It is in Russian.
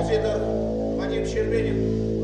Композитор Вадим Щербинин.